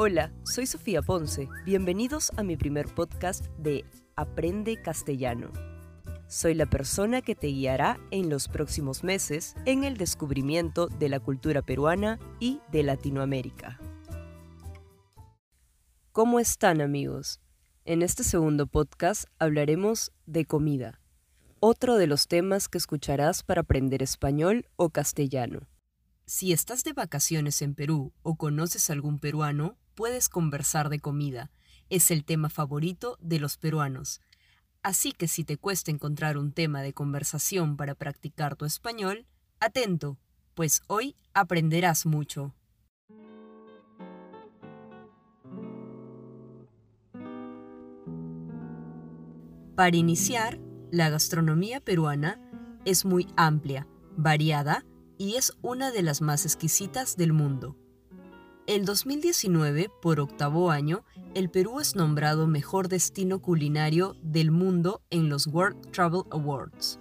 Hola, soy Sofía Ponce. Bienvenidos a mi primer podcast de Aprende Castellano. Soy la persona que te guiará en los próximos meses en el descubrimiento de la cultura peruana y de Latinoamérica. ¿Cómo están amigos? En este segundo podcast hablaremos de comida, otro de los temas que escucharás para aprender español o castellano. Si estás de vacaciones en Perú o conoces a algún peruano, puedes conversar de comida. Es el tema favorito de los peruanos. Así que si te cuesta encontrar un tema de conversación para practicar tu español, atento, pues hoy aprenderás mucho. Para iniciar, la gastronomía peruana es muy amplia, variada y es una de las más exquisitas del mundo. El 2019, por octavo año, el Perú es nombrado mejor destino culinario del mundo en los World Travel Awards.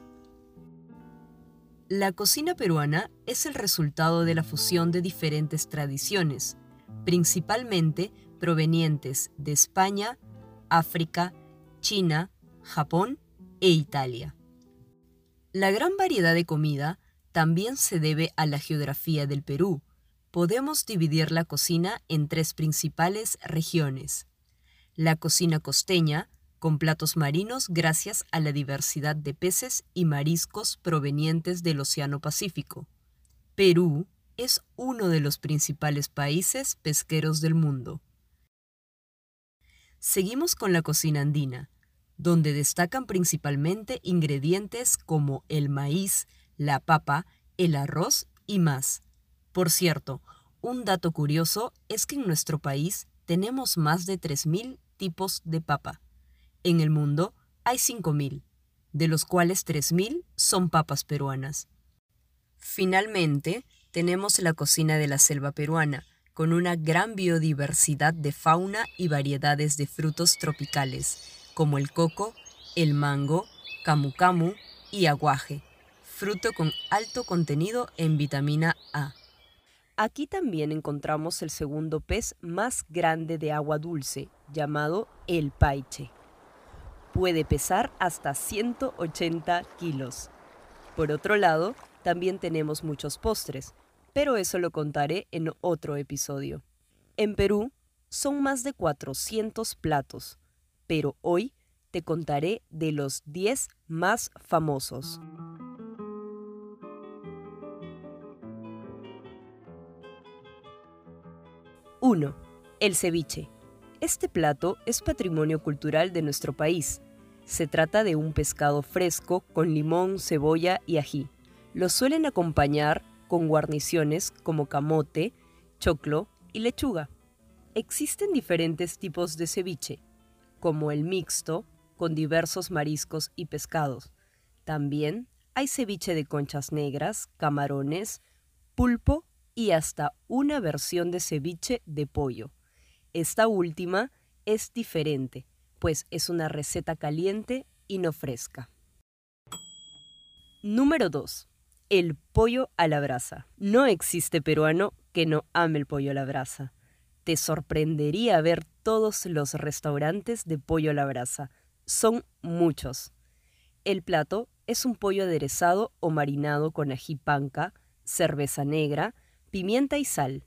La cocina peruana es el resultado de la fusión de diferentes tradiciones, principalmente provenientes de España, África, China, Japón e Italia. La gran variedad de comida también se debe a la geografía del Perú, podemos dividir la cocina en tres principales regiones. La cocina costeña, con platos marinos gracias a la diversidad de peces y mariscos provenientes del Océano Pacífico. Perú es uno de los principales países pesqueros del mundo. Seguimos con la cocina andina, donde destacan principalmente ingredientes como el maíz, la papa, el arroz y más. Por cierto, un dato curioso es que en nuestro país tenemos más de 3.000 tipos de papa. En el mundo hay 5.000, de los cuales 3.000 son papas peruanas. Finalmente, tenemos la cocina de la selva peruana, con una gran biodiversidad de fauna y variedades de frutos tropicales, como el coco, el mango, camu camu y aguaje, fruto con alto contenido en vitamina A. Aquí también encontramos el segundo pez más grande de agua dulce, llamado el paiche. Puede pesar hasta 180 kilos. Por otro lado, también tenemos muchos postres, pero eso lo contaré en otro episodio. En Perú son más de 400 platos, pero hoy te contaré de los 10 más famosos. 1. El ceviche. Este plato es patrimonio cultural de nuestro país. Se trata de un pescado fresco con limón, cebolla y ají. Lo suelen acompañar con guarniciones como camote, choclo y lechuga. Existen diferentes tipos de ceviche, como el mixto, con diversos mariscos y pescados. También hay ceviche de conchas negras, camarones, pulpo y hasta una versión de ceviche de pollo. Esta última es diferente, pues es una receta caliente y no fresca. Número 2. El pollo a la brasa. No existe peruano que no ame el pollo a la brasa. Te sorprendería ver todos los restaurantes de pollo a la brasa. Son muchos. El plato es un pollo aderezado o marinado con ají panca, cerveza negra, pimienta y sal.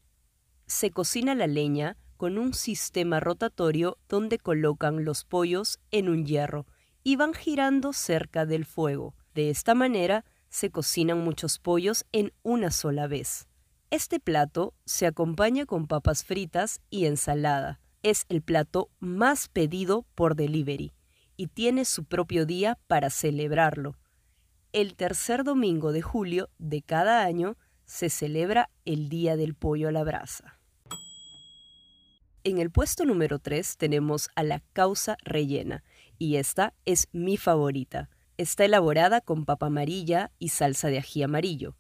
Se cocina la leña con un sistema rotatorio donde colocan los pollos en un hierro y van girando cerca del fuego. De esta manera se cocinan muchos pollos en una sola vez. Este plato se acompaña con papas fritas y ensalada. Es el plato más pedido por delivery y tiene su propio día para celebrarlo. El tercer domingo de julio de cada año se celebra el Día del Pollo a la Brasa. En el puesto número 3 tenemos a la causa rellena, y esta es mi favorita. Está elaborada con papa amarilla y salsa de ají amarillo.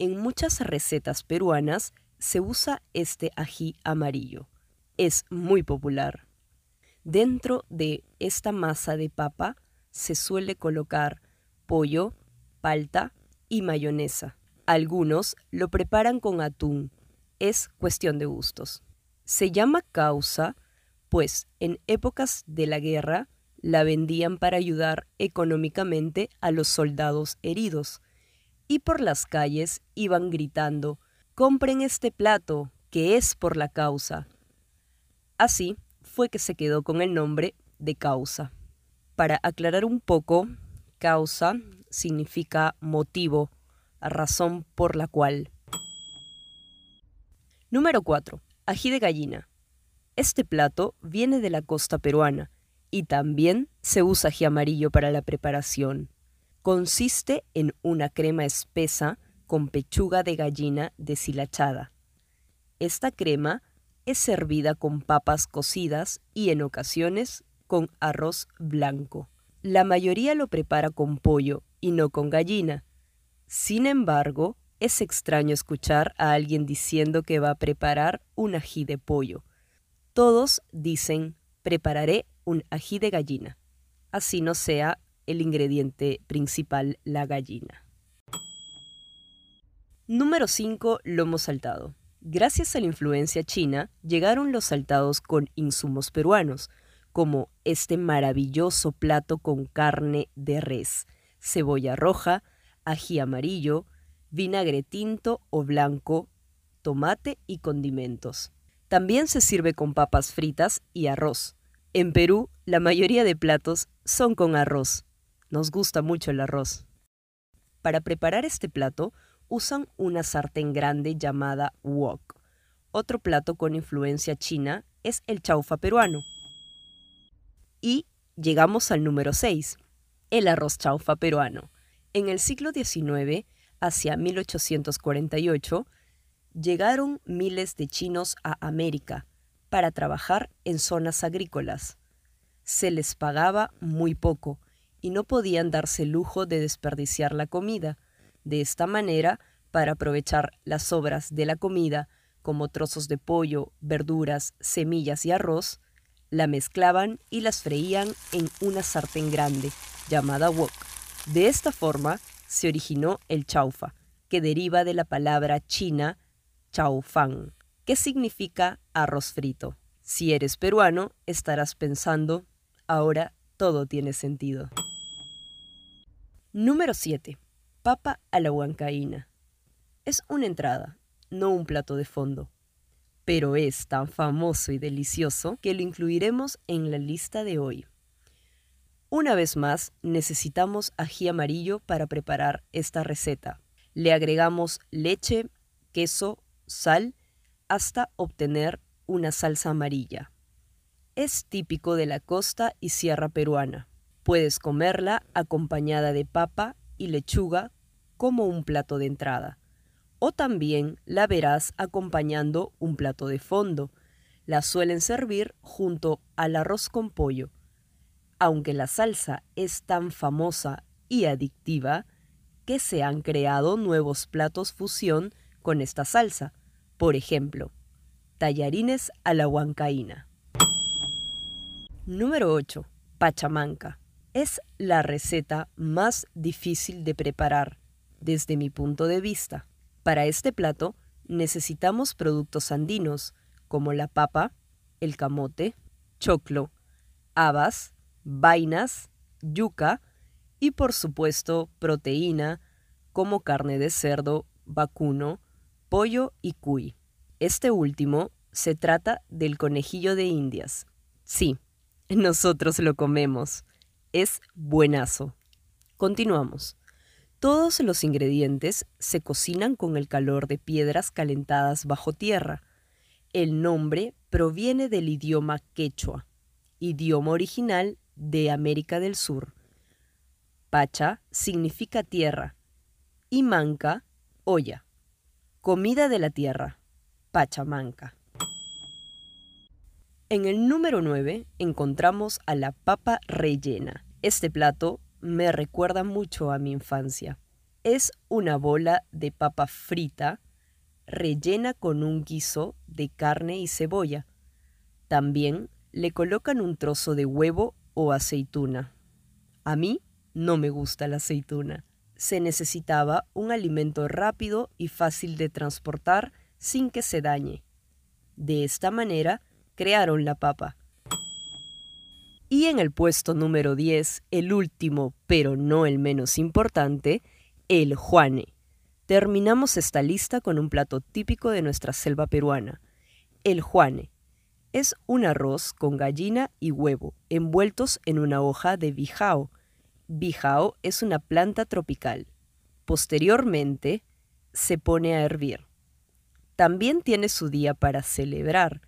En muchas recetas peruanas se usa este ají amarillo. Es muy popular. Dentro de esta masa de papa se suele colocar pollo, palta y mayonesa. Algunos lo preparan con atún. Es cuestión de gustos. Se llama causa, pues en épocas de la guerra la vendían para ayudar económicamente a los soldados heridos, y por las calles iban gritando, compren este plato, que es por la causa. Así fue que se quedó con el nombre de causa. Para aclarar un poco, causa significa motivo, razón por la cual. Número 4. Ají de gallina. Este plato viene de la costa peruana y también se usa ají amarillo para la preparación. Consiste en una crema espesa con pechuga de gallina deshilachada. Esta crema es servida con papas cocidas y en ocasiones con arroz blanco. La mayoría lo prepara con pollo y no con gallina. Sin embargo, es extraño escuchar a alguien diciendo que va a preparar un ají de pollo. Todos dicen, prepararé un ají de gallina. Así no sea el ingrediente principal la gallina. Número 5. Lomo saltado. Gracias a la influencia china, llegaron los saltados con insumos peruanos, como este maravilloso plato con carne de res, cebolla roja, ají amarillo, vinagre tinto o blanco, tomate y condimentos. También se sirve con papas fritas y arroz. En Perú, la mayoría de platos son con arroz. Nos gusta mucho el arroz. Para preparar este plato, usan una sartén grande llamada wok. Otro plato con influencia china es el chaufa peruano. Y llegamos al número 6, el arroz chaufa peruano. En el siglo XIX, hacia 1848, llegaron miles de chinos a América para trabajar en zonas agrícolas. Se les pagaba muy poco y no podían darse el lujo de desperdiciar la comida. De esta manera, para aprovechar las sobras de la comida, como trozos de pollo, verduras, semillas y arroz, la mezclaban y las freían en una sartén grande, llamada wok. De esta forma se originó el chaufa, que deriva de la palabra china chaufán, que significa arroz frito. Si eres peruano, estarás pensando, ahora todo tiene sentido. Número 7. Papa a la huancaína. Es una entrada, no un plato de fondo pero es tan famoso y delicioso que lo incluiremos en la lista de hoy. Una vez más, necesitamos ají amarillo para preparar esta receta. Le agregamos leche, queso, sal, hasta obtener una salsa amarilla. Es típico de la costa y sierra peruana. Puedes comerla acompañada de papa y lechuga como un plato de entrada o también la verás acompañando un plato de fondo. La suelen servir junto al arroz con pollo. Aunque la salsa es tan famosa y adictiva que se han creado nuevos platos fusión con esta salsa. Por ejemplo, tallarines a la huancaína. Número 8. Pachamanca. Es la receta más difícil de preparar desde mi punto de vista. Para este plato necesitamos productos andinos como la papa, el camote, choclo, habas, vainas, yuca y por supuesto proteína como carne de cerdo, vacuno, pollo y cuy. Este último se trata del conejillo de indias. Sí, nosotros lo comemos. Es buenazo. Continuamos. Todos los ingredientes se cocinan con el calor de piedras calentadas bajo tierra. El nombre proviene del idioma quechua, idioma original de América del Sur. Pacha significa tierra y manca, olla. Comida de la tierra, pachamanca. En el número 9 encontramos a la papa rellena. Este plato me recuerda mucho a mi infancia. Es una bola de papa frita rellena con un guiso de carne y cebolla. También le colocan un trozo de huevo o aceituna. A mí no me gusta la aceituna. Se necesitaba un alimento rápido y fácil de transportar sin que se dañe. De esta manera, crearon la papa. Y en el puesto número 10, el último, pero no el menos importante, el Juane. Terminamos esta lista con un plato típico de nuestra selva peruana, el Juane. Es un arroz con gallina y huevo, envueltos en una hoja de bijao. Bijao es una planta tropical. Posteriormente, se pone a hervir. También tiene su día para celebrar.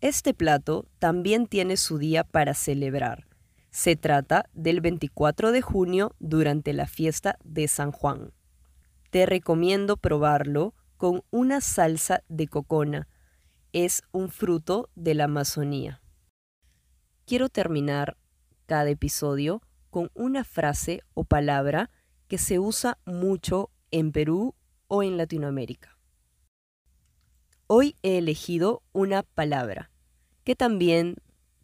Este plato también tiene su día para celebrar. Se trata del 24 de junio durante la fiesta de San Juan. Te recomiendo probarlo con una salsa de cocona. Es un fruto de la Amazonía. Quiero terminar cada episodio con una frase o palabra que se usa mucho en Perú o en Latinoamérica. Hoy he elegido una palabra que también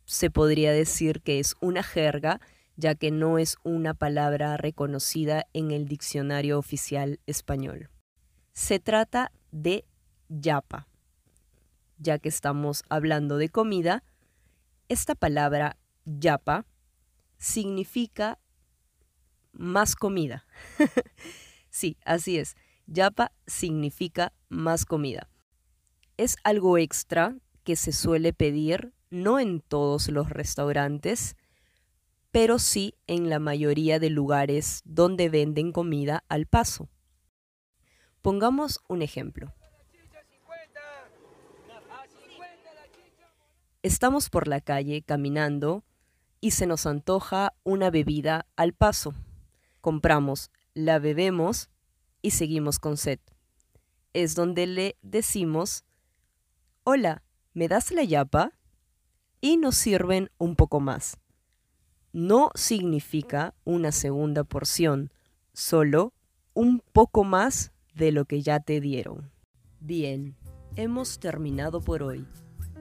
se podría decir que es una jerga, ya que no es una palabra reconocida en el diccionario oficial español. Se trata de yapa. Ya que estamos hablando de comida, esta palabra yapa significa más comida. sí, así es. Yapa significa más comida es algo extra que se suele pedir no en todos los restaurantes, pero sí en la mayoría de lugares donde venden comida al paso. Pongamos un ejemplo. Estamos por la calle caminando y se nos antoja una bebida al paso. Compramos, la bebemos y seguimos con sed. Es donde le decimos hola, ¿me das la yapa? Y nos sirven un poco más. No significa una segunda porción, solo un poco más de lo que ya te dieron. Bien, hemos terminado por hoy.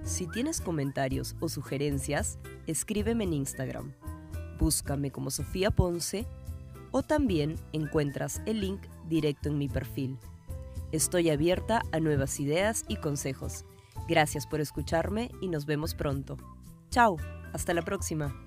Si tienes comentarios o sugerencias, escríbeme en Instagram. Búscame como Sofía Ponce o también encuentras el link directo en mi perfil. Estoy abierta a nuevas ideas y consejos. Gracias por escucharme y nos vemos pronto. Chao, hasta la próxima.